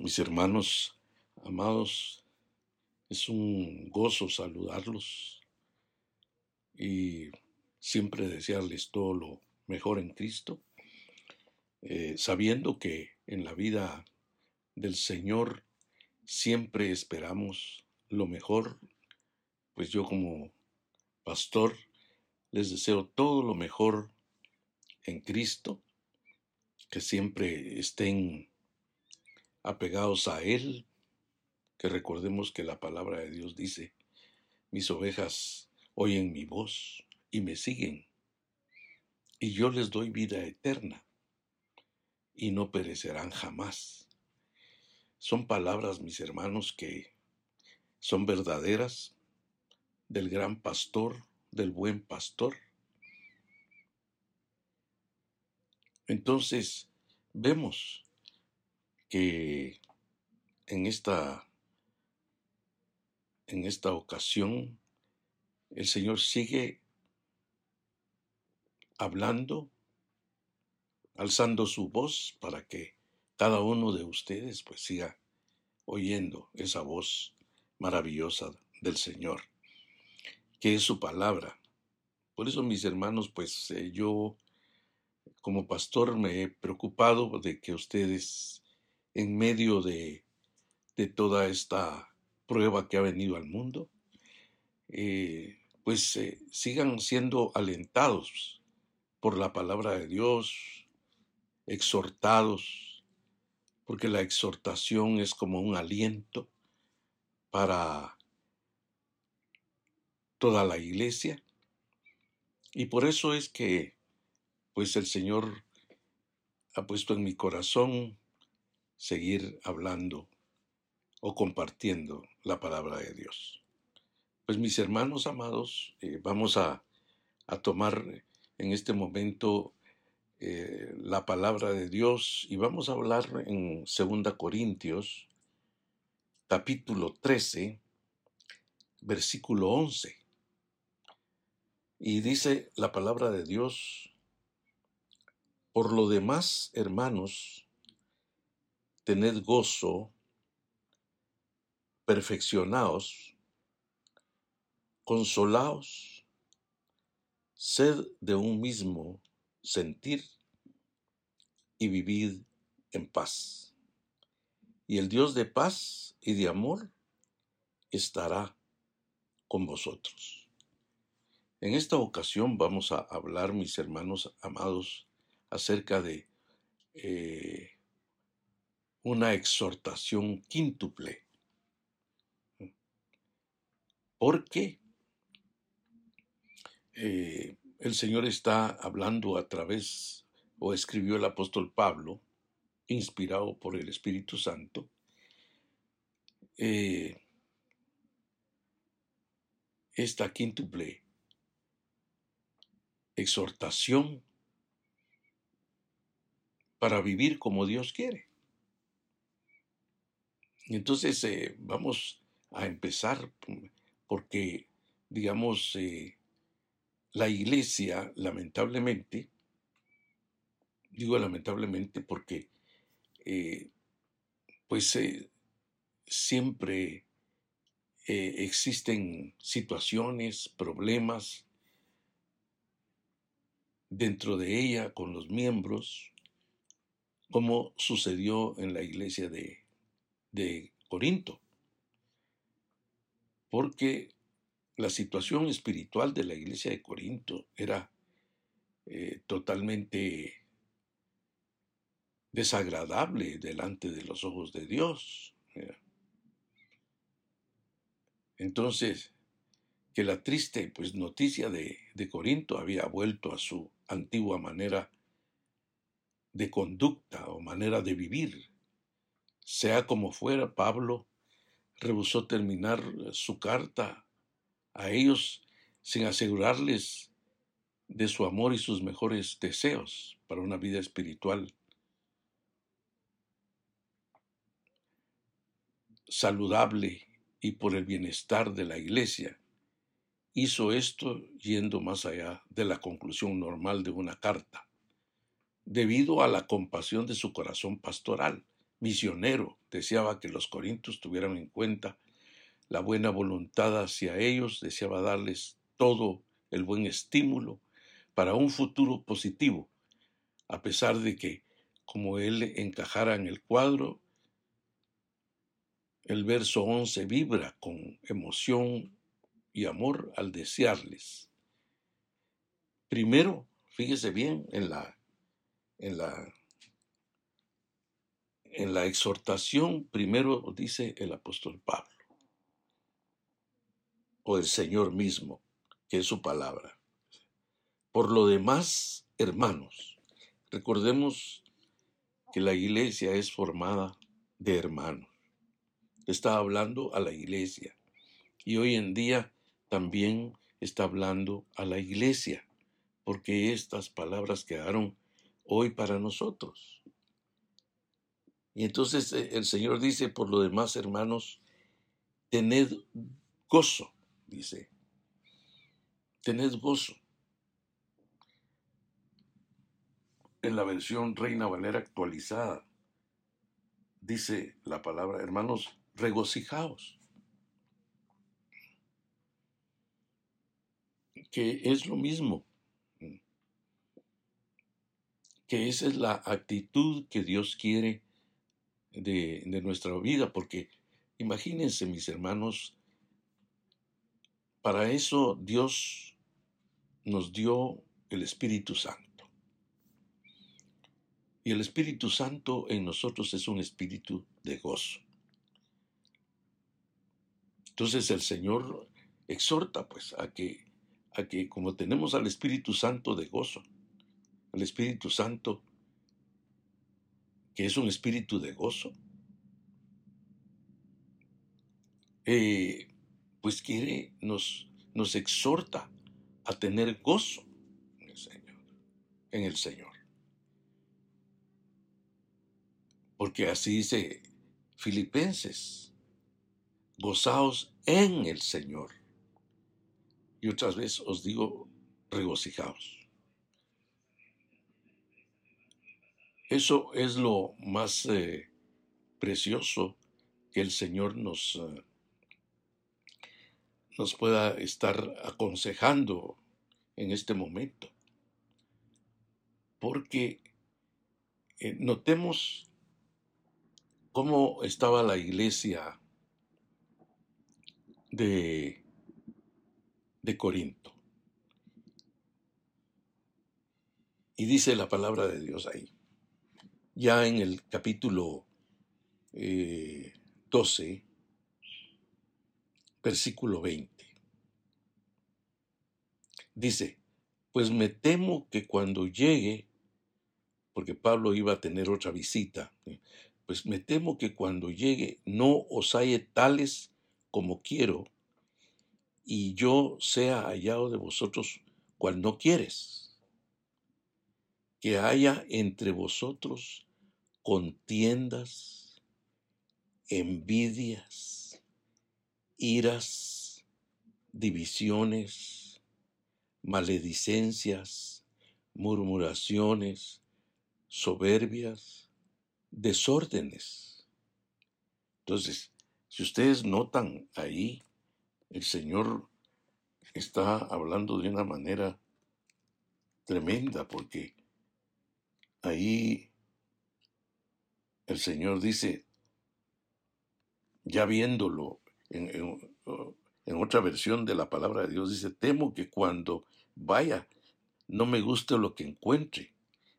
Mis hermanos amados, es un gozo saludarlos y siempre desearles todo lo mejor en Cristo, eh, sabiendo que en la vida del Señor siempre esperamos lo mejor, pues yo como pastor les deseo todo lo mejor en Cristo, que siempre estén apegados a Él, que recordemos que la palabra de Dios dice, mis ovejas oyen mi voz y me siguen, y yo les doy vida eterna, y no perecerán jamás. Son palabras, mis hermanos, que son verdaderas del gran pastor, del buen pastor. Entonces, vemos que en esta, en esta ocasión el Señor sigue hablando, alzando su voz para que cada uno de ustedes pues siga oyendo esa voz maravillosa del Señor, que es su palabra. Por eso, mis hermanos, pues eh, yo como pastor me he preocupado de que ustedes en medio de, toda esta prueba que ha venido al mundo, eh, pues eh, sigan siendo alentados por la palabra de Dios, exhortados, porque la exhortación es como un aliento para toda la iglesia. Y por eso es que, pues el Señor ha puesto en mi corazón seguir hablando o compartiendo la palabra de Dios. Pues mis hermanos amados, eh, vamos a, tomar en este momento eh, la palabra de Dios y vamos a hablar en 2 Corintios capítulo 13, versículo 11. Y dice la palabra de Dios, por lo demás, hermanos, tened gozo, perfeccionaos, consolaos, sed de un mismo sentir y vivid en paz. Y el Dios de paz y de amor estará con vosotros. En esta ocasión vamos a hablar, mis hermanos amados, acerca de eh, una exhortación quíntuple. Porque eh, el Señor está hablando a través, o escribió el apóstol Pablo, inspirado por el Espíritu Santo, eh, esta quíntuple exhortación para vivir como Dios quiere. Entonces eh, vamos a empezar porque, digamos, eh, la iglesia, lamentablemente, digo lamentablemente porque, eh, pues, siempre existen situaciones, problemas dentro de ella con los miembros, como sucedió en la iglesia de de Corinto, porque la situación espiritual de la iglesia de Corinto era eh, totalmente desagradable delante de los ojos de Dios. Entonces, que la triste pues, noticia de, de Corinto había vuelto a su antigua manera de conducta o manera de vivir, sea como fuera, Pablo rehusó terminar su carta a ellos sin asegurarles de su amor y sus mejores deseos para una vida espiritual saludable y por el bienestar de la iglesia. Hizo esto yendo más allá de la conclusión normal de una carta, debido a la compasión de su corazón pastoral misionero, deseaba que los corintios tuvieran en cuenta la buena voluntad hacia ellos, deseaba darles todo el buen estímulo para un futuro positivo, a pesar de que, como él encajara en el cuadro, el verso 11 vibra con emoción y amor al desearles. Primero, fíjese bien en la, en la, en la exhortación, primero dice el apóstol Pablo, o el Señor mismo, que es su palabra. Por lo demás, hermanos, recordemos que la iglesia es formada de hermanos. Está hablando a la iglesia y hoy en día también está hablando a la iglesia, porque estas palabras quedaron hoy para nosotros. Y entonces eh, el Señor dice, por lo demás, hermanos, tened gozo, dice, tened gozo. En la versión Reina Valera actualizada, dice la palabra, hermanos, regocijaos. que es lo mismo, que esa es la actitud que Dios quiere de, nuestra vida, porque imagínense mis hermanos, para eso Dios nos dio el Espíritu Santo. Y el Espíritu Santo en nosotros es un espíritu de gozo. Entonces el Señor exhorta pues a que a que como tenemos al Espíritu Santo de gozo, al Espíritu Santo que es un espíritu de gozo, eh, pues quiere, nos, nos exhorta a tener gozo en el Señor, en el Señor. Porque así dice Filipenses, gozaos en el Señor y otras veces os digo, regocijaos. Eso es lo más eh, precioso que el Señor nos, eh, nos pueda estar aconsejando en este momento. Porque eh, notemos cómo estaba la iglesia de de Corinto. Y dice la palabra de Dios ahí, ya en el capítulo 12, eh, versículo 20. Dice, pues me temo que cuando llegue, porque Pablo iba a tener otra visita, pues me temo que cuando llegue no os halle tales como quiero, y yo sea hallado de vosotros cual no quieres. Que haya entre vosotros contiendas, envidias, iras, divisiones, maledicencias, murmuraciones, soberbias, desórdenes. Entonces, si ustedes notan ahí, el Señor está hablando de una manera tremenda porque ahí el Señor dice, ya viéndolo en, otra versión de la palabra de Dios, dice, temo que cuando vaya no me guste lo que encuentre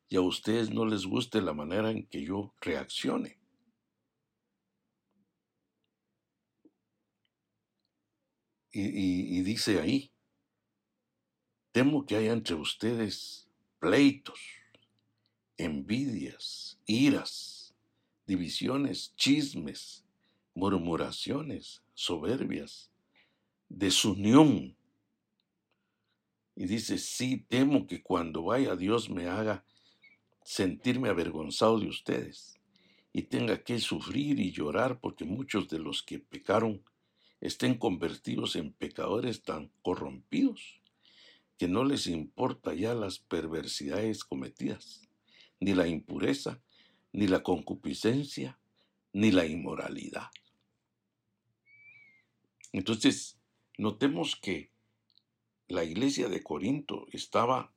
y a ustedes no les guste la manera en que yo reaccione. Y, dice ahí, temo que haya entre ustedes pleitos, envidias, iras, divisiones, chismes, murmuraciones, soberbias, desunión. Y dice, sí, temo que cuando vaya Dios me haga sentirme avergonzado de ustedes y tenga que sufrir y llorar porque muchos de los que pecaron estén convertidos en pecadores tan corrompidos que no les importa ya las perversidades cometidas, ni la impureza, ni la concupiscencia, ni la inmoralidad. Entonces, notemos que la iglesia de Corinto estaba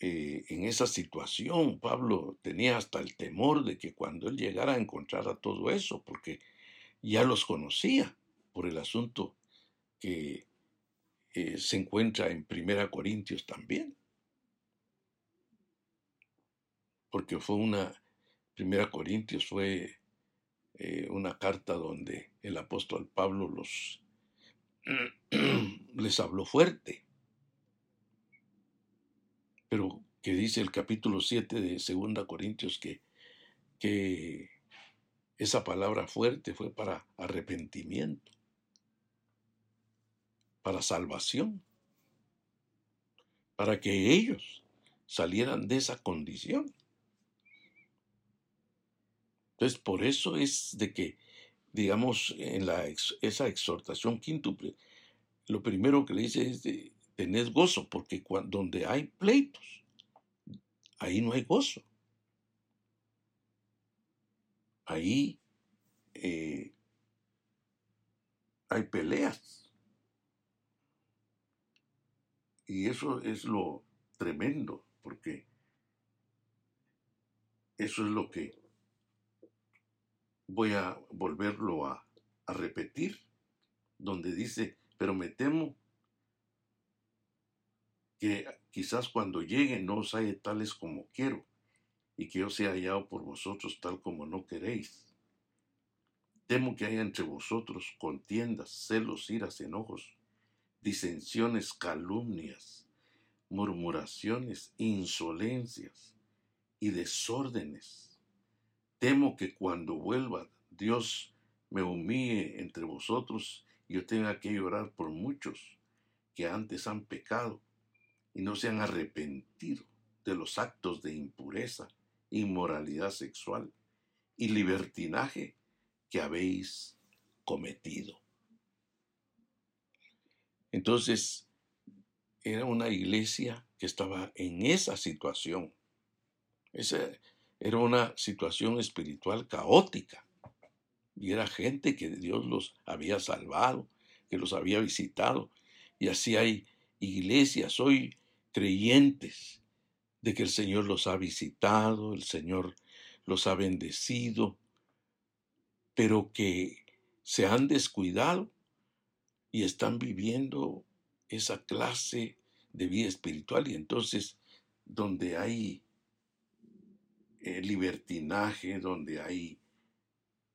eh, en esa situación. Pablo tenía hasta el temor de que cuando él llegara a encontrar a todo eso, porque ya los conocía por el asunto que eh, se encuentra en Primera Corintios también. Porque fue una, Primera Corintios fue eh, una carta donde el apóstol Pablo los les habló fuerte. Pero que dice el capítulo 7 de Segunda Corintios que, que esa palabra fuerte fue para arrepentimiento, para salvación, para que ellos salieran de esa condición. Entonces, por eso es de que, digamos, en la, esa exhortación quíntuple, lo primero que le dice es de tener gozo, porque cuando, donde hay pleitos, ahí no hay gozo. Ahí eh, hay peleas. Y eso es lo tremendo, porque eso es lo que voy a volverlo a, repetir, donde dice, pero me temo que quizás cuando llegue no os haya tales como quiero, y que yo sea hallado por vosotros tal como no queréis. Temo que haya entre vosotros contiendas, celos, iras, enojos, disensiones, calumnias, murmuraciones, insolencias y desórdenes. Temo que cuando vuelva Dios me humille entre vosotros y yo tenga que llorar por muchos que antes han pecado y no se han arrepentido de los actos de impureza, inmoralidad sexual y libertinaje que habéis cometido. Entonces, era una iglesia que estaba en esa situación. Era una situación espiritual caótica. Y era gente que Dios los había salvado, que los había visitado. Y así hay iglesias hoy creyentes de que el Señor los ha visitado, el Señor los ha bendecido, pero que se han descuidado y están viviendo esa clase de vida espiritual y entonces donde hay eh, libertinaje, donde hay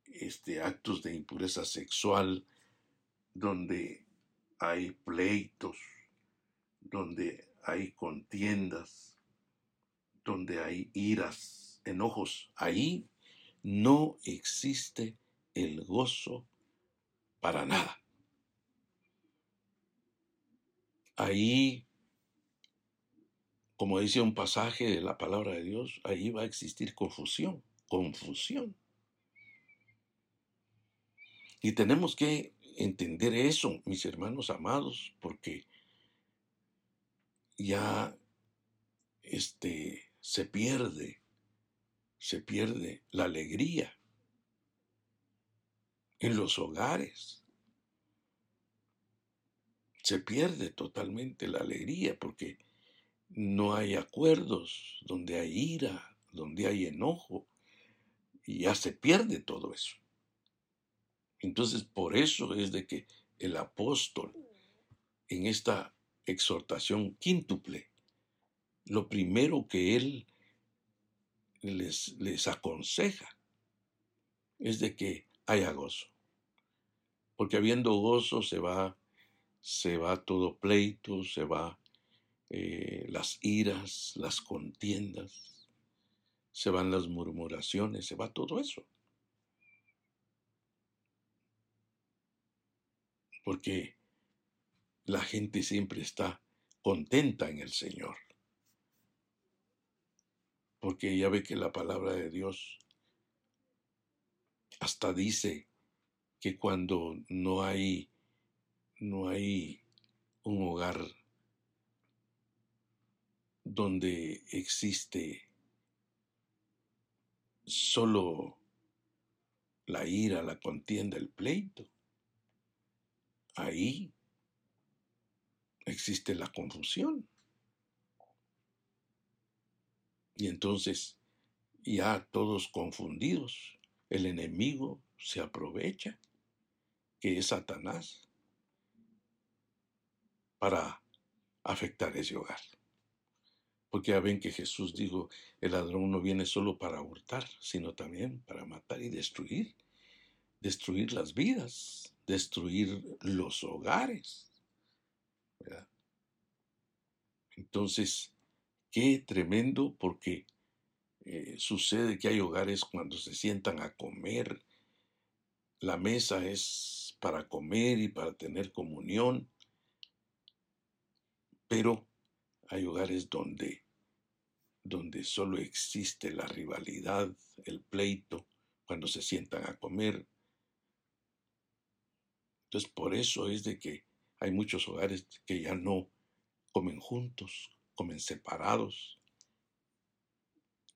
este, actos de impureza sexual, donde hay pleitos, donde hay contiendas, donde hay iras, enojos, ahí no existe el gozo para nada. Ahí, como dice un pasaje de la palabra de Dios, ahí va a existir confusión, confusión. Y tenemos que entender eso, mis hermanos amados, porque ya este, se pierde, se pierde la alegría en los hogares. Se pierde totalmente la alegría porque no hay acuerdos, donde hay ira, donde hay enojo, y ya se pierde todo eso. Entonces, por eso es de que el apóstol en esta exhortación quíntuple, lo primero que él les, les aconseja es de que haya gozo. Porque habiendo gozo se va, se va todo pleito, se va eh, las iras, las contiendas, se van las murmuraciones, se va todo eso. Porque la gente siempre está contenta en el Señor. Porque ya ve que la palabra de Dios hasta dice que cuando no hay no hay un hogar donde existe solo la ira, la contienda, el pleito. Ahí existe la confusión. Y entonces, ya todos confundidos, el enemigo se aprovecha, que es Satanás, para afectar ese hogar. Porque ya ven que Jesús dijo, el ladrón no viene solo para hurtar, sino también para matar y destruir. Destruir las vidas, destruir los hogares. Entonces, qué tremendo porque eh, sucede que hay hogares cuando se sientan a comer, la mesa es para comer y para tener comunión, pero hay hogares donde, donde solo existe la rivalidad, el pleito, cuando se sientan a comer. Entonces, por eso es de que hay muchos hogares que ya no comen juntos, comen separados.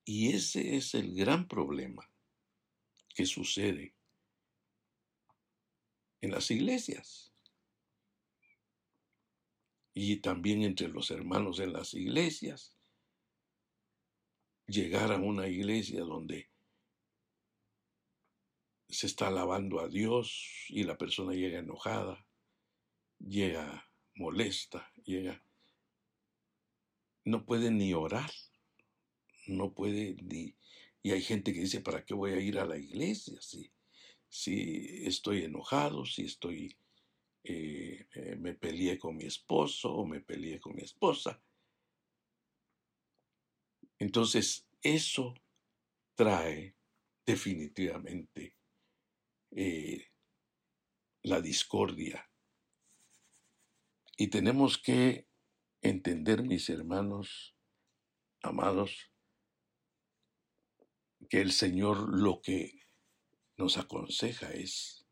Y ese es el gran problema que sucede en las iglesias y también entre los hermanos en las iglesias. Llegar a una iglesia donde se está alabando a Dios y la persona llega enojada, llega molesta, llega... No puede ni orar, no puede ni... Y hay gente que dice, ¿para qué voy a ir a la iglesia si, si estoy enojado, si estoy eh, eh, me peleé con mi esposo o me peleé con mi esposa. Entonces, eso trae definitivamente eh, la discordia. Y tenemos que entender, mis hermanos amados, que el Señor lo que nos aconseja es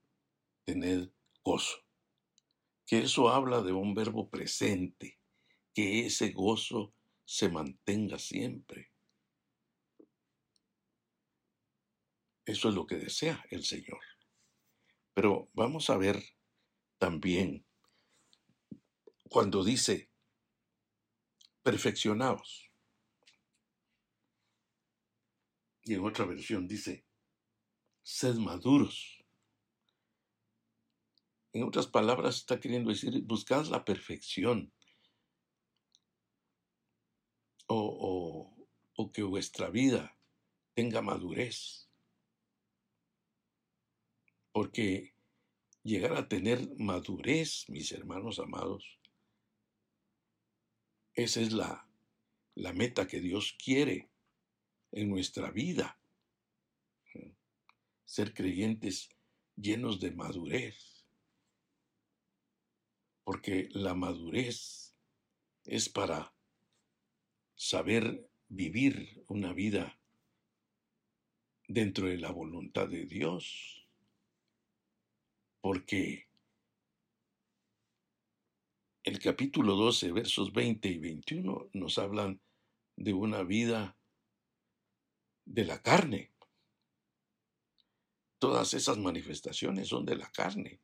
tener gozo que eso habla de un verbo presente, que ese gozo se mantenga siempre. Eso es lo que desea el Señor. Pero vamos a ver también cuando dice, perfeccionados. Y en otra versión dice, sed maduros. En otras palabras, está queriendo decir, buscad la perfección. O, que vuestra vida tenga madurez. Porque llegar a tener madurez, mis hermanos amados, esa es la meta que Dios quiere en nuestra vida. Ser creyentes llenos de madurez porque la madurez es para saber vivir una vida dentro de la voluntad de Dios, porque el capítulo 12, versos 20 y 21 nos hablan de una vida de la carne. Todas esas manifestaciones son de la carne,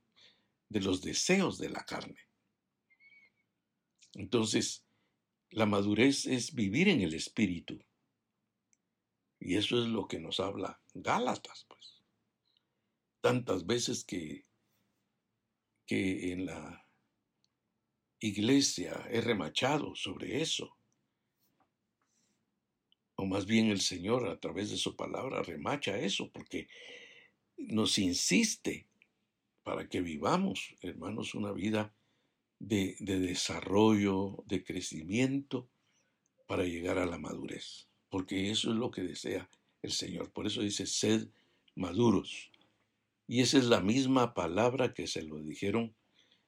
de los deseos de la carne. Entonces, la madurez es vivir en el Espíritu. Y eso es lo que nos habla Gálatas, pues. Tantas veces que, que en la iglesia he remachado sobre eso. O más bien el Señor a través de su palabra remacha eso, porque nos insiste para que vivamos, hermanos, una vida de, desarrollo, de crecimiento para llegar a la madurez, porque eso es lo que desea el Señor. Por eso dice, sed maduros. Y esa es la misma palabra que se lo dijeron,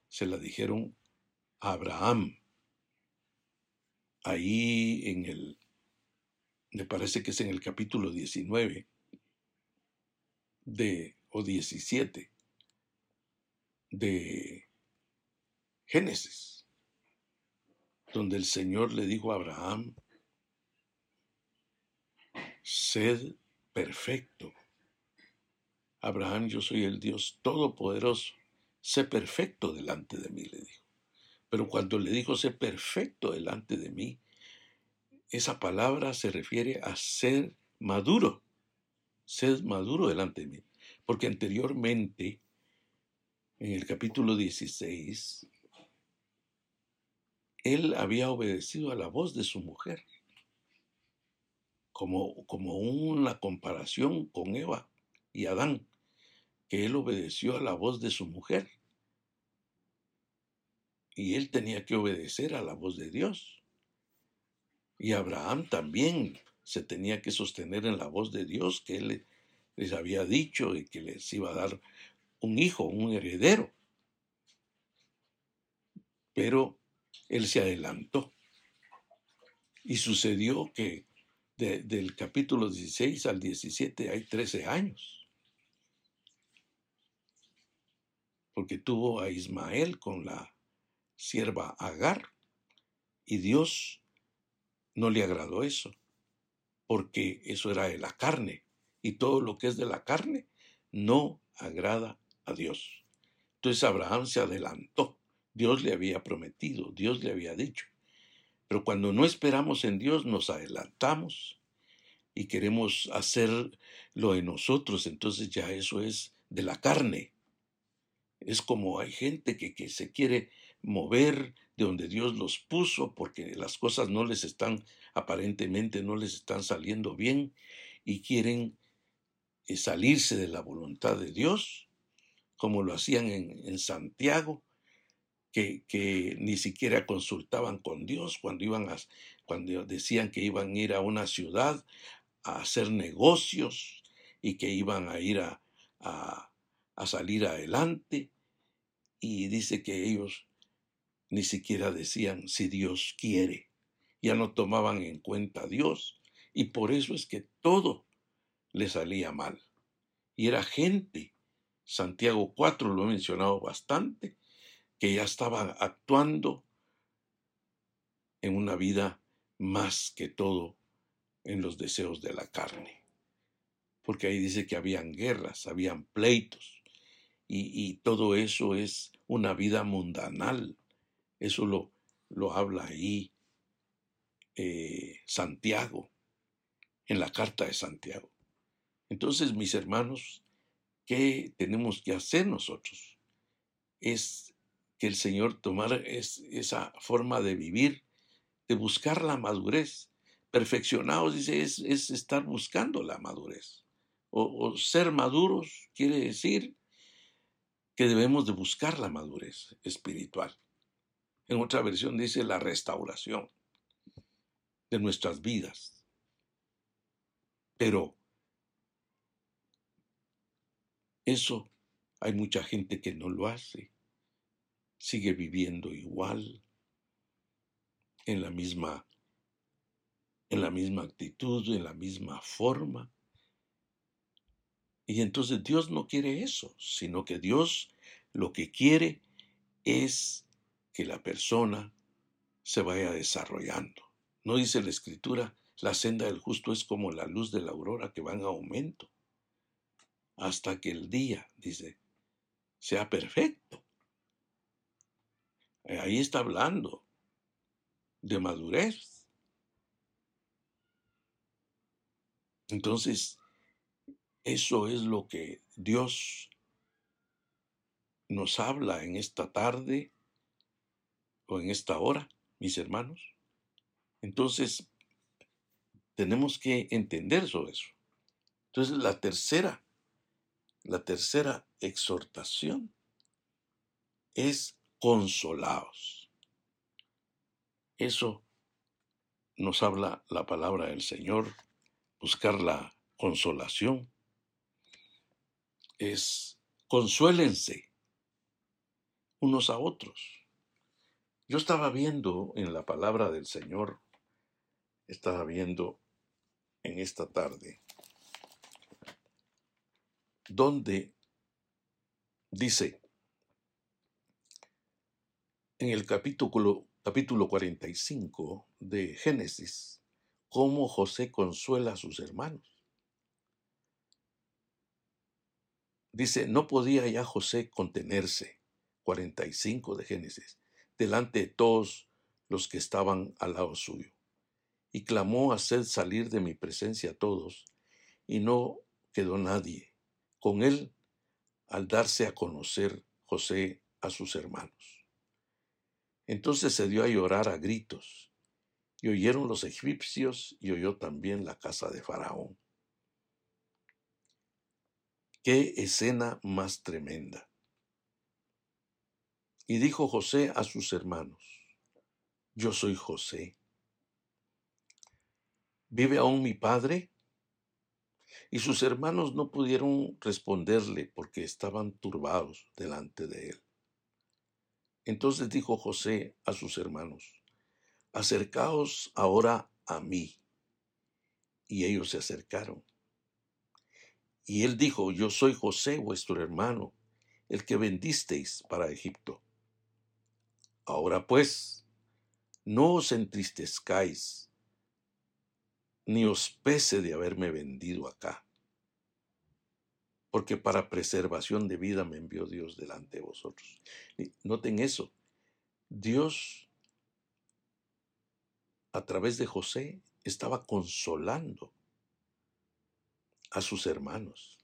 se la dijeron a Abraham. Ahí en el, me parece que es en el capítulo 19 de, o 17 de Génesis, donde el Señor le dijo a Abraham, sed perfecto, Abraham, yo soy el Dios todopoderoso, sé perfecto delante de mí, le dijo. Pero cuando le dijo sé perfecto delante de mí, esa palabra se refiere a ser maduro, ser maduro delante de mí. Porque anteriormente, en el capítulo 16, él había obedecido a la voz de su mujer, como, como una comparación con Eva y Adán, que él obedeció a la voz de su mujer. Y él tenía que obedecer a la voz de Dios. Y Abraham también se tenía que sostener en la voz de Dios que él les había dicho y que les iba a dar un hijo, un heredero. Pero él se adelantó. Y sucedió que del capítulo 16 al 17 hay 13 años. Porque tuvo a Ismael con la sierva Agar. Y Dios no le agradó eso, porque eso era de la carne. Y todo lo que es de la carne no agrada a Dios. Entonces Abraham se adelantó Dios le había prometido, Dios le había dicho. Pero cuando no esperamos en Dios, nos adelantamos y queremos hacer lo de nosotros, entonces ya eso es de la carne. Es como hay gente que, que se quiere mover de donde Dios los puso porque las cosas no les están, aparentemente no les están saliendo bien y quieren eh, salirse de la voluntad de Dios, como lo hacían en, en Santiago, que, ni siquiera consultaban con Dios cuando iban a, cuando decían que iban a ir a una ciudad a hacer negocios y que iban a ir a, a, a salir adelante. Y dice que ellos ni siquiera decían si Dios quiere. Ya no tomaban en cuenta a Dios. Y por eso es que todo le salía mal. Y era gente. Santiago 4 lo he mencionado bastante que ya estaba actuando en una vida más que todo en los deseos de la carne. Porque ahí dice que habían guerras, habían pleitos, y, todo eso es una vida mundanal. Eso lo, lo habla ahí eh, Santiago, en la carta de Santiago. Entonces, mis hermanos, ¿qué tenemos que hacer nosotros? Es que el Señor tomara esa forma de vivir, de buscar la madurez. Perfeccionados, dice, es, estar buscando la madurez. O, ser maduros quiere decir que debemos de buscar la madurez espiritual. En otra versión dice la restauración de nuestras vidas. Pero eso hay mucha gente que no lo hace sigue viviendo igual, en la misma en la misma actitud, en la misma forma. Y entonces Dios no quiere eso, sino que Dios lo que quiere es que la persona se vaya desarrollando. No dice la escritura, la senda del justo es como la luz de la aurora que va en aumento, hasta que el día, dice, sea perfecto. Eh, ahí está hablando de madurez. Entonces, eso es lo que Dios nos habla en esta tarde o en esta hora, mis hermanos. Entonces, tenemos que entender sobre eso. Entonces, la tercera, la tercera exhortación es consolados. Eso nos habla la palabra del Señor, buscar la consolación. Es consuélense unos a otros. Yo estaba viendo en la palabra del Señor, estaba viendo en esta tarde, donde dice, en el capítulo, capítulo 45 de Génesis cómo José consuela a sus hermanos. dice, no podía ya José contenerse, 45 de Génesis, delante de todos los que estaban al lado suyo. Y clamó a hacer salir de mi presencia a todos, y no quedó nadie con él al darse a conocer José a sus hermanos. Entonces se dio a llorar a gritos, y oyeron los egipcios y oyó también la casa de Faraón. Qué escena más tremenda. Y dijo José a sus hermanos, yo soy José. ¿Vive aún mi padre? Y sus hermanos no pudieron responderle porque estaban turbados delante de él. Entonces dijo José a sus hermanos, acercaos ahora a mí. Y ellos se acercaron. Y él dijo, yo soy José, vuestro hermano, el que vendisteis para Egipto. Ahora pues, no os entristezcáis, ni os pese de haberme vendido acá, porque para preservación de vida me envió Dios delante de vosotros. Noten eso, Dios a través de José estaba consolando a sus hermanos.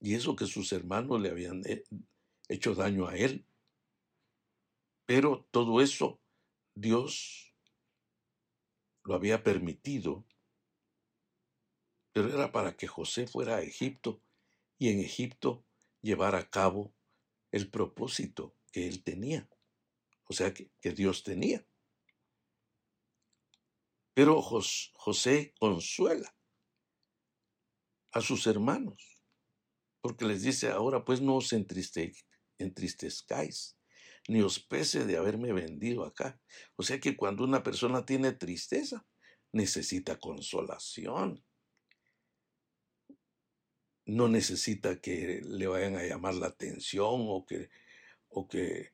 Y eso que sus hermanos le habían hecho daño a él. Pero todo eso Dios lo había permitido, pero era para que José fuera a Egipto y en Egipto llevara a cabo el propósito que él tenía, o sea, que, Dios tenía. Pero José consuela a sus hermanos, porque les dice, ahora pues no os entristezcáis, ni os pese de haberme vendido acá. O sea que cuando una persona tiene tristeza, necesita consolación. No necesita que le vayan a llamar la atención o que, o que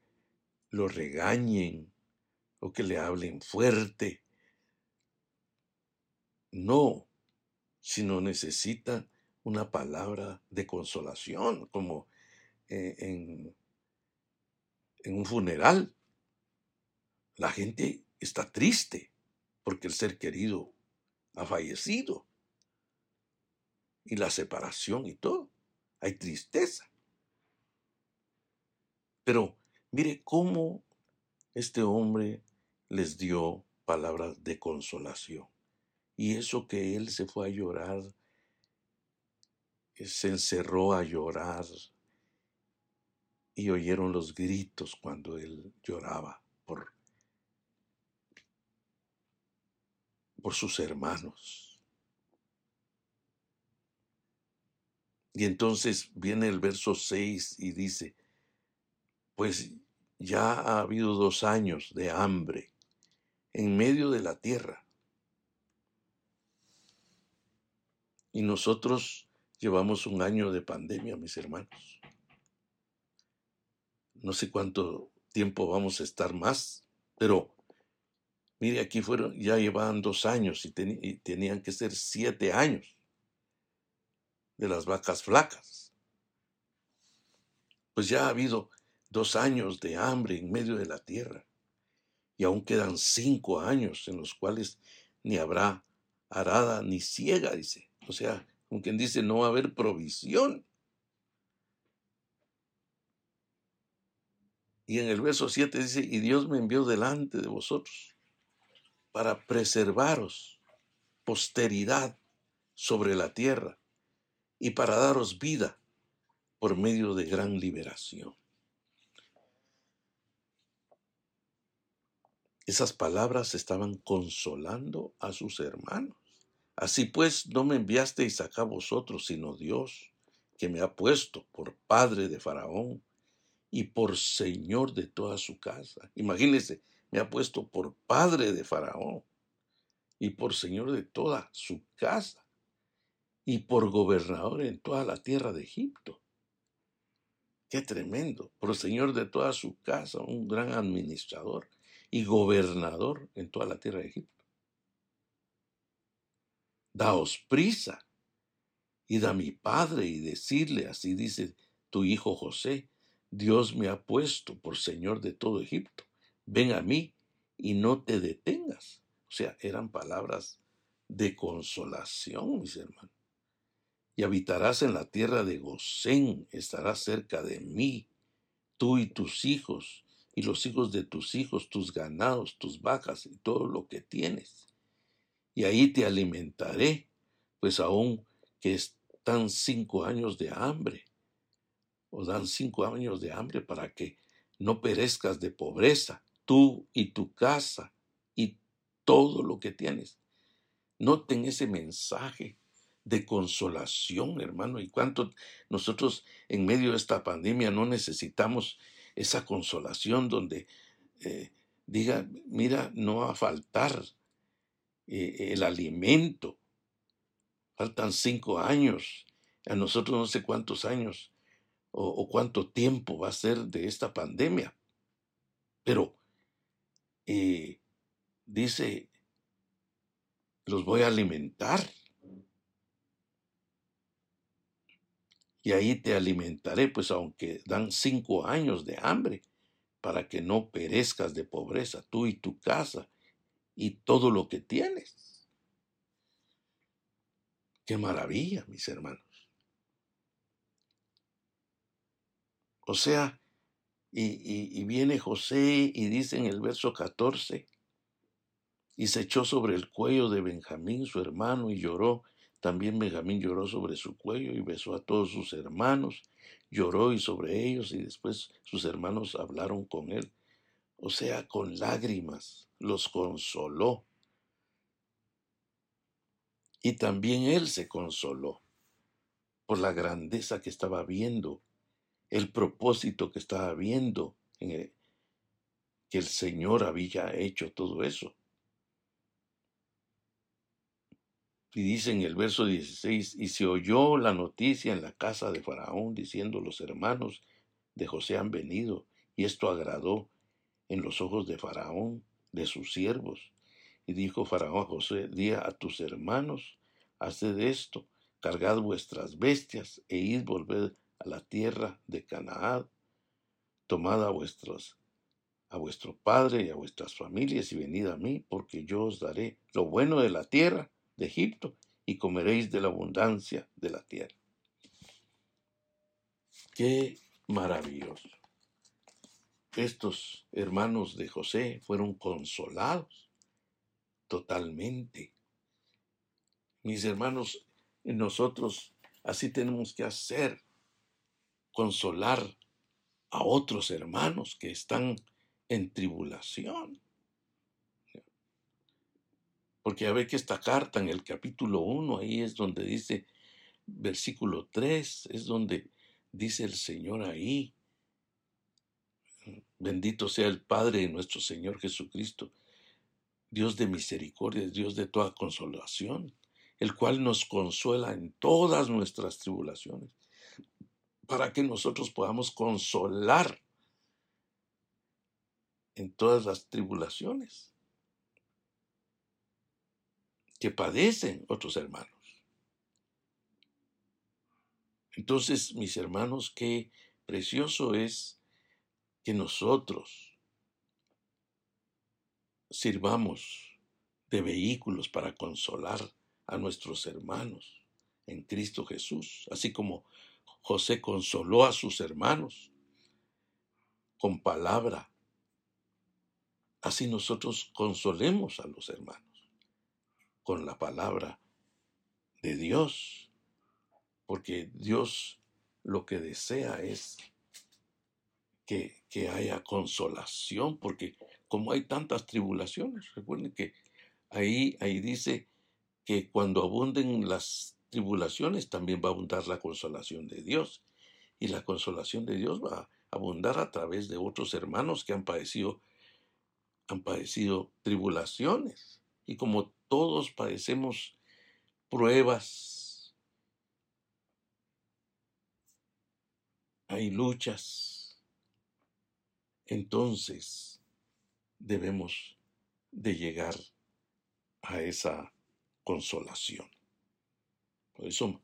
lo regañen o que le hablen fuerte. No, sino necesita una palabra de consolación, como eh, en, en un funeral. La gente está triste porque el ser querido ha fallecido. Y la separación y todo. Hay tristeza. Pero mire cómo este hombre les dio palabras de consolación. Y eso que él se fue a llorar, se encerró a llorar y oyeron los gritos cuando él lloraba por, por sus hermanos. Y entonces viene el verso 6 y dice, pues ya ha habido dos años de hambre en medio de la tierra Y nosotros llevamos un año de pandemia, mis hermanos. No sé cuánto tiempo vamos a estar más, pero mire, aquí fueron, ya llevaban dos años y, y tenían que ser siete años de las vacas flacas. Pues ya ha habido dos años de hambre en medio de la tierra y aún quedan cinco años en los cuales ni habrá arada ni ciega, dice. O sea, como quien dice, no va a haber provisión. Y en el verso 7 dice, y Dios me envió delante de vosotros para preservaros posteridad sobre la tierra y para daros vida por medio de gran liberación. Esas palabras estaban consolando a sus hermanos. Así pues, no me enviasteis acá vosotros, sino Dios, que me ha puesto por padre de Faraón y por señor de toda su casa. Imagínense, me ha puesto por padre de Faraón y por señor de toda su casa y por gobernador en toda la tierra de Egipto. Qué tremendo, por señor de toda su casa, un gran administrador y gobernador en toda la tierra de Egipto daos prisa id a mi padre y decirle, así dice tu hijo José, Dios me ha puesto por Señor de todo Egipto. Ven a mí y no te detengas. O sea, eran palabras de consolación, mis hermanos. Y habitarás en la tierra de Gosén, estarás cerca de mí, tú y tus hijos, y los hijos de tus hijos, tus ganados, tus vacas y todo lo que tienes. Y ahí te alimentaré, pues aún que están cinco años de hambre, o dan cinco años de hambre para que no perezcas de pobreza, tú y tu casa y todo lo que tienes. Noten ese mensaje de consolación, hermano, y cuánto nosotros en medio de esta pandemia no necesitamos esa consolación donde eh, diga, mira, no va a faltar eh, el alimento, faltan cinco años, a nosotros no sé cuántos años o, cuánto tiempo va a ser de esta pandemia, pero eh, dice, los voy a alimentar. Y ahí te alimentaré, pues aunque dan cinco años de hambre, para que no perezcas de pobreza, tú y tu casa y todo lo que tienes. Qué maravilla, mis hermanos. O sea, y, y, viene José y dice en el verso 14, y se echó sobre el cuello de Benjamín, su hermano, y lloró. También Benjamín lloró sobre su cuello y besó a todos sus hermanos, lloró y sobre ellos, y después sus hermanos hablaron con él. O sea, con lágrimas los consoló. Y también él se consoló por la grandeza que estaba viendo, el propósito que estaba viendo, en que el Señor había hecho todo eso. Y dice en el verso 16, y se oyó la noticia en la casa de Faraón diciendo los hermanos de José han venido, y esto agradó en los ojos de Faraón, de sus siervos. Y dijo Faraón a José, di a tus hermanos, haced esto, cargad vuestras bestias e id volver a la tierra de Canaán, tomad a vuestros a vuestro padre y a vuestras familias y venid a mí, porque yo os daré lo bueno de la tierra de Egipto y comeréis de la abundancia de la tierra. Qué maravilloso. Estos hermanos de José fueron consolados totalmente. Mis hermanos, nosotros así tenemos que hacer, consolar a otros hermanos que están en tribulación. Porque ya ve que esta carta en el capítulo 1, ahí es donde dice, versículo 3, es donde dice el Señor ahí, bendito sea el Padre de nuestro Señor Jesucristo, Dios de misericordia, Dios de toda consolación, el cual nos consuela en todas nuestras tribulaciones, para que nosotros podamos consolar en todas las tribulaciones que padecen otros hermanos. Entonces, mis hermanos, qué precioso es que nosotros sirvamos de vehículos para consolar a nuestros hermanos en Cristo Jesús, así como José consoló a sus hermanos con palabra. Así nosotros consolemos a los hermanos con la palabra de Dios, porque Dios lo que desea es que, haya consolación, porque como hay tantas tribulaciones, recuerden que ahí, ahí dice que cuando abunden las tribulaciones también va a abundar la consolación de Dios, y la consolación de Dios va a abundar a través de otros hermanos que han padecido, han padecido tribulaciones. Y como todos padecemos pruebas, hay luchas, entonces debemos de llegar a esa consolación. Por eso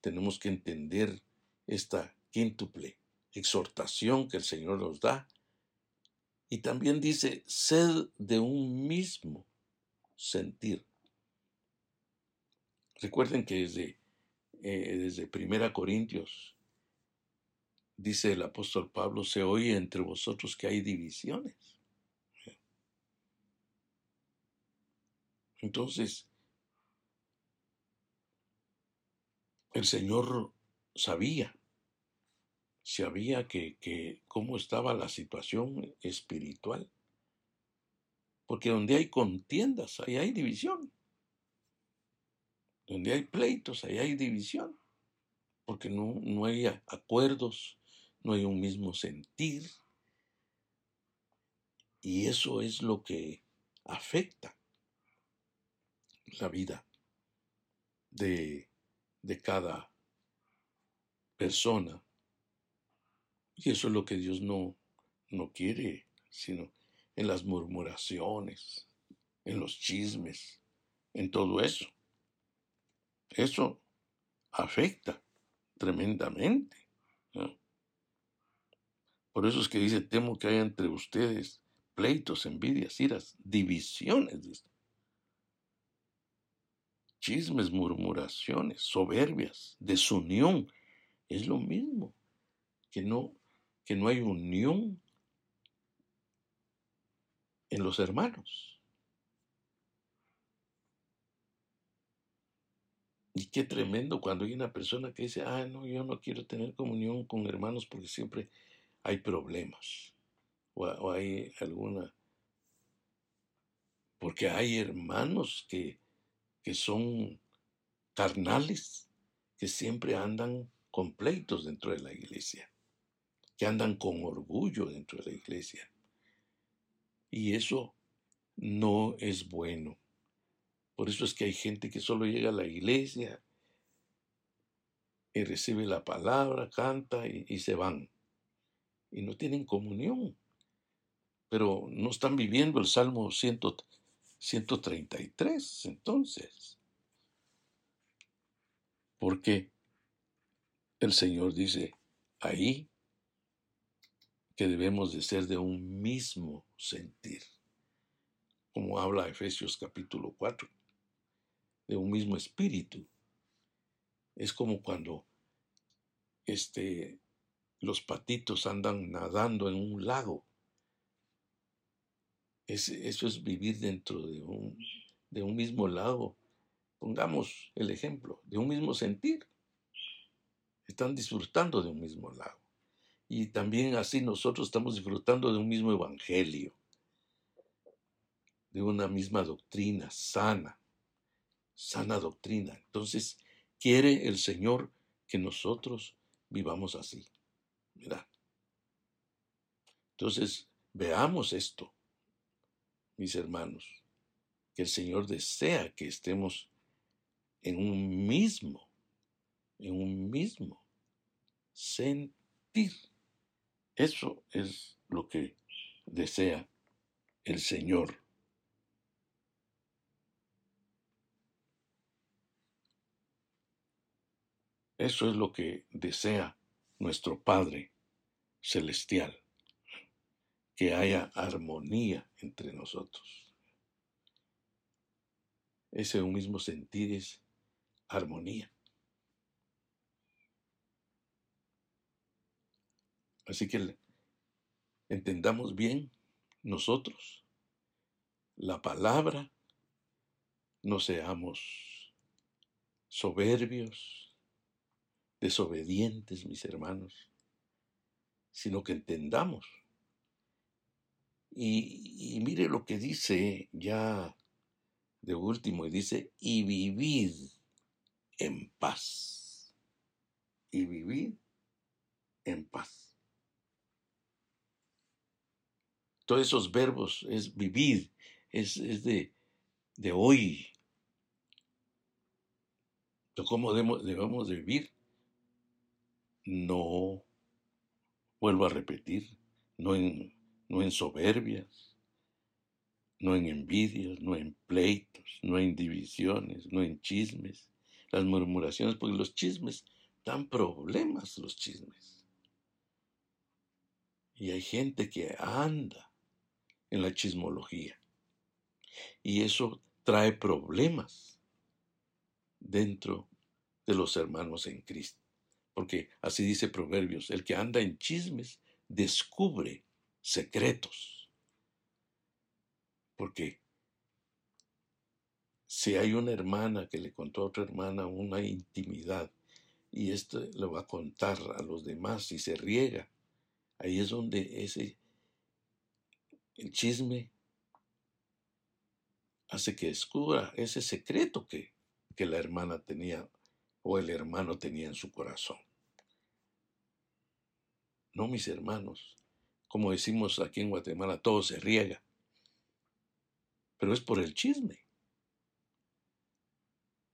tenemos que entender esta quíntuple exhortación que el Señor nos da. Y también dice, sed de un mismo sentir. Recuerden que desde, eh, desde Primera Corintios dice el apóstol Pablo, se oye entre vosotros que hay divisiones. Entonces, el Señor sabía, sabía que, que cómo estaba la situación espiritual. Porque donde hay contiendas, ahí hay división. Donde hay pleitos, ahí hay división. Porque no, no hay acuerdos, no hay un mismo sentir. Y eso es lo que afecta la vida de, de cada persona. Y eso es lo que Dios no, no quiere, sino en las murmuraciones, en los chismes, en todo eso. Eso afecta tremendamente. Por eso es que dice, temo que haya entre ustedes pleitos, envidias, iras, divisiones, chismes, murmuraciones, soberbias, desunión. Es lo mismo, que no, que no hay unión en los hermanos. Y qué tremendo cuando hay una persona que dice, ah, no, yo no quiero tener comunión con hermanos porque siempre hay problemas o, hay alguna... Porque hay hermanos que, que son carnales, que siempre andan con pleitos dentro de la iglesia, que andan con orgullo dentro de la iglesia. Y eso no es bueno. Por eso es que hay gente que solo llega a la iglesia y recibe la palabra, canta y se van y no tienen comunión. Pero no están viviendo el Salmo 133 entonces. Porque el Señor dice ahí que debemos de ser de un mismo sentir. Como habla Efesios capítulo 4, de un mismo espíritu. Es como cuando este, los patitos andan nadando en un lago. eso es vivir dentro de un, de un mismo lago. Pongamos el ejemplo, de un mismo sentir. Están disfrutando de un mismo lago. Y también así nosotros estamos disfrutando de un mismo evangelio, de una misma doctrina sana, sana doctrina. Entonces, quiere el Señor que nosotros vivamos así. Mira. Entonces, veamos esto, mis hermanos, que el Señor desea que estemos en un mismo, en un mismo sentir. Eso es lo que desea el Señor. Eso es lo que desea nuestro Padre Celestial, que haya armonía entre nosotros. Ese mismo sentir es armonía. Así que entendamos bien nosotros la palabra, no seamos soberbios, desobedientes, mis hermanos, sino que entendamos. Y, mire lo que dice ya de último, y dice, y vivid en paz. Y vivid en paz. Todos esos verbos es vivir, es, es de, de hoy. ¿Cómo debemos, de vivir? no, vuelvo a repetir, no en, no en soberbias, no en envidias, no en pleitos, no en divisiones, no en chismes, las murmuraciones, porque los chismes dan problemas los chismes. Y hay gente que anda en la chismología. Y eso trae problemas dentro de los hermanos en Cristo. Porque así dice Proverbios, el que anda en chismes descubre secretos. Porque si hay una hermana que le contó a otra hermana una intimidad y esto lo va a contar a los demás y se riega, ahí es donde ese el chisme hace que descubra ese secreto que, que la hermana tenía o el hermano tenía en su corazón. No, mis hermanos, como decimos aquí en Guatemala, todo se riega, pero es por el chisme.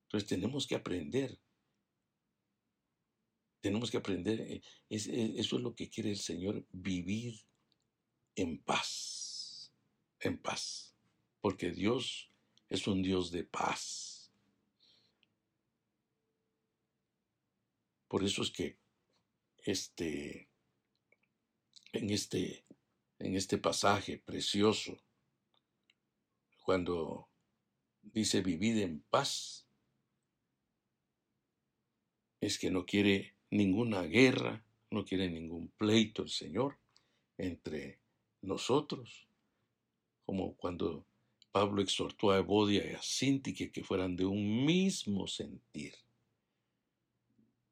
Entonces tenemos que aprender. Tenemos que aprender, eh, eh, eso es lo que quiere el Señor, vivir en paz, en paz, porque Dios es un Dios de paz. Por eso es que este, en, este, en este pasaje precioso, cuando dice vivir en paz, es que no quiere ninguna guerra, no quiere ningún pleito el Señor entre nosotros, como cuando Pablo exhortó a Evodia y a Sintique que fueran de un mismo sentir,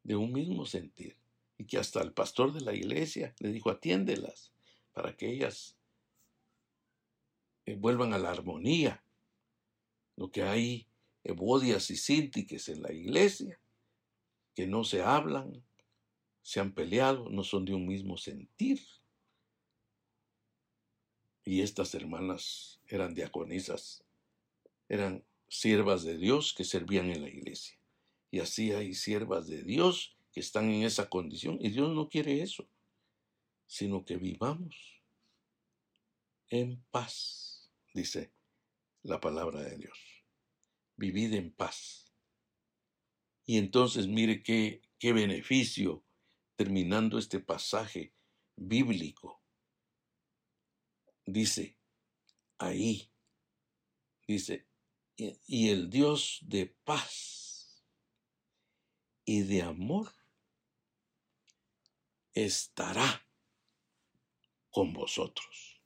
de un mismo sentir, y que hasta el pastor de la iglesia le dijo atiéndelas para que ellas eh, vuelvan a la armonía. Lo que hay Evodias y Sintiques en la iglesia que no se hablan, se han peleado, no son de un mismo sentir. Y estas hermanas eran diaconisas, eran siervas de Dios que servían en la iglesia. Y así hay siervas de Dios que están en esa condición. Y Dios no quiere eso, sino que vivamos en paz, dice la palabra de Dios. Vivid en paz. Y entonces mire qué, qué beneficio terminando este pasaje bíblico. Dice, ahí, dice, y el Dios de paz y de amor estará con vosotros.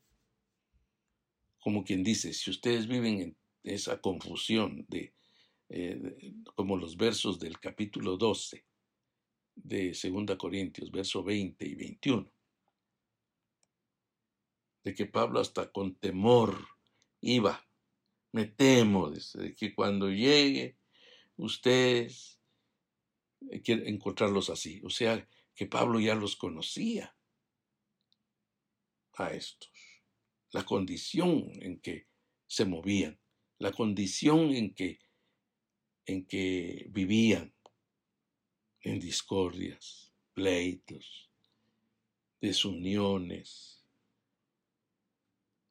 Como quien dice, si ustedes viven en esa confusión de eh, como los versos del capítulo 12 de 2 Corintios, verso 20 y 21, de que Pablo hasta con temor iba, me temo de que cuando llegue ustedes eh, quieren encontrarlos así, o sea, que Pablo ya los conocía a estos, la condición en que se movían, la condición en que en que vivían en discordias, pleitos, desuniones.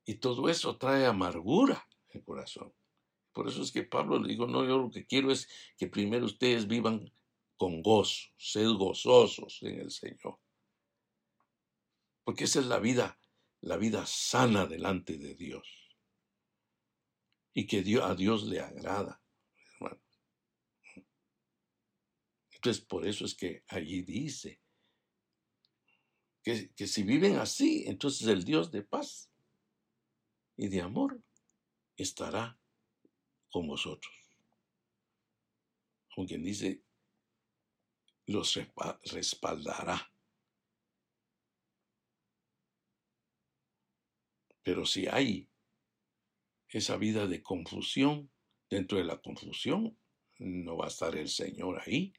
Y todo eso trae amargura el corazón. Por eso es que Pablo le dijo, no, yo lo que quiero es que primero ustedes vivan con gozo, sed gozosos en el Señor. Porque esa es la vida, la vida sana delante de Dios. Y que a Dios le agrada. Entonces, por eso es que allí dice que, que si viven así, entonces el Dios de paz y de amor estará con vosotros. Como quien dice, los respaldará. Pero si hay esa vida de confusión, dentro de la confusión no va a estar el Señor ahí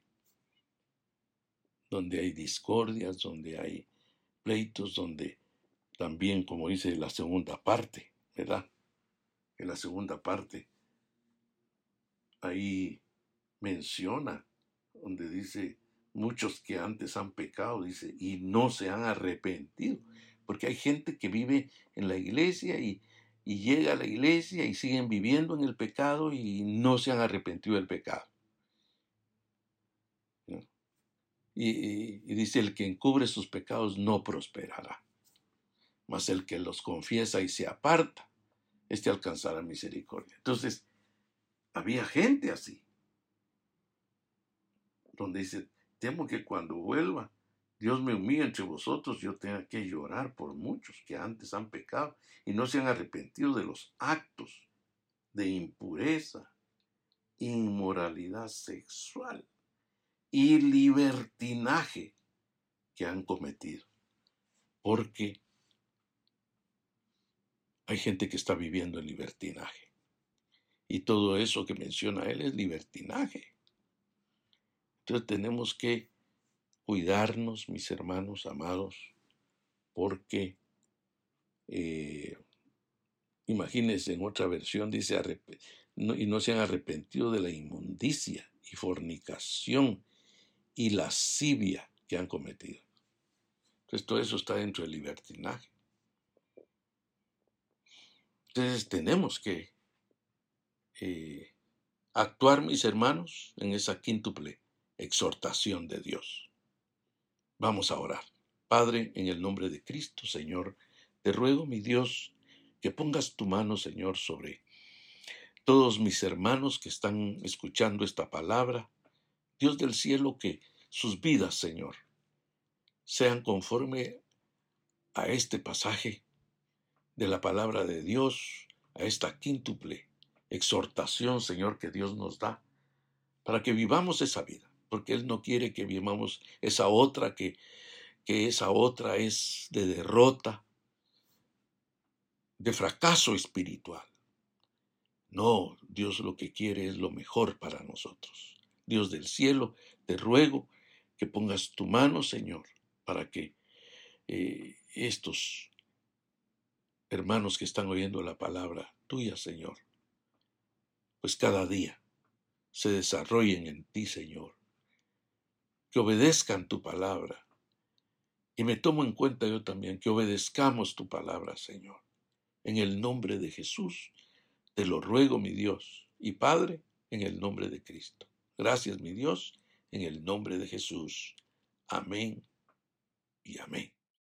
donde hay discordias, donde hay pleitos, donde también, como dice la segunda parte, ¿verdad? En la segunda parte, ahí menciona, donde dice, muchos que antes han pecado, dice, y no se han arrepentido. Porque hay gente que vive en la iglesia y, y llega a la iglesia y siguen viviendo en el pecado y no se han arrepentido del pecado. Y, dice, el que encubre sus pecados no prosperará, mas el que los confiesa y se aparta, este alcanzará misericordia. Entonces, había gente así, donde dice, temo que cuando vuelva, Dios me humilla entre vosotros, yo tenga que llorar por muchos que antes han pecado y no se han arrepentido de los actos de impureza, inmoralidad sexual y libertinaje que han cometido. Porque hay gente que está viviendo en libertinaje. Y todo eso que menciona él es libertinaje. Entonces tenemos que cuidarnos, mis hermanos amados, porque eh, imagínense en otra versión dice y no se han arrepentido de la inmundicia y fornicación y lascivia que han cometido. Entonces todo eso está dentro del libertinaje. Entonces tenemos que eh, actuar, mis hermanos, en esa quíntuple exhortación de Dios. Vamos a orar. Padre, en el nombre de Cristo, Señor, te ruego, mi Dios, que pongas tu mano, Señor, sobre todos mis hermanos que están escuchando esta palabra. Dios del cielo, que sus vidas, Señor, sean conforme a este pasaje de la palabra de Dios, a esta quíntuple exhortación, Señor, que Dios nos da, para que vivamos esa vida, porque Él no quiere que vivamos esa otra, que, que esa otra es de derrota, de fracaso espiritual. No, Dios lo que quiere es lo mejor para nosotros. Dios del cielo, te ruego que pongas tu mano, Señor, para que eh, estos hermanos que están oyendo la palabra tuya, Señor, pues cada día se desarrollen en ti, Señor, que obedezcan tu palabra. Y me tomo en cuenta yo también que obedezcamos tu palabra, Señor. En el nombre de Jesús te lo ruego, mi Dios y Padre, en el nombre de Cristo. Gracias, mi Dios, en el nombre de Jesús. Amén y amén.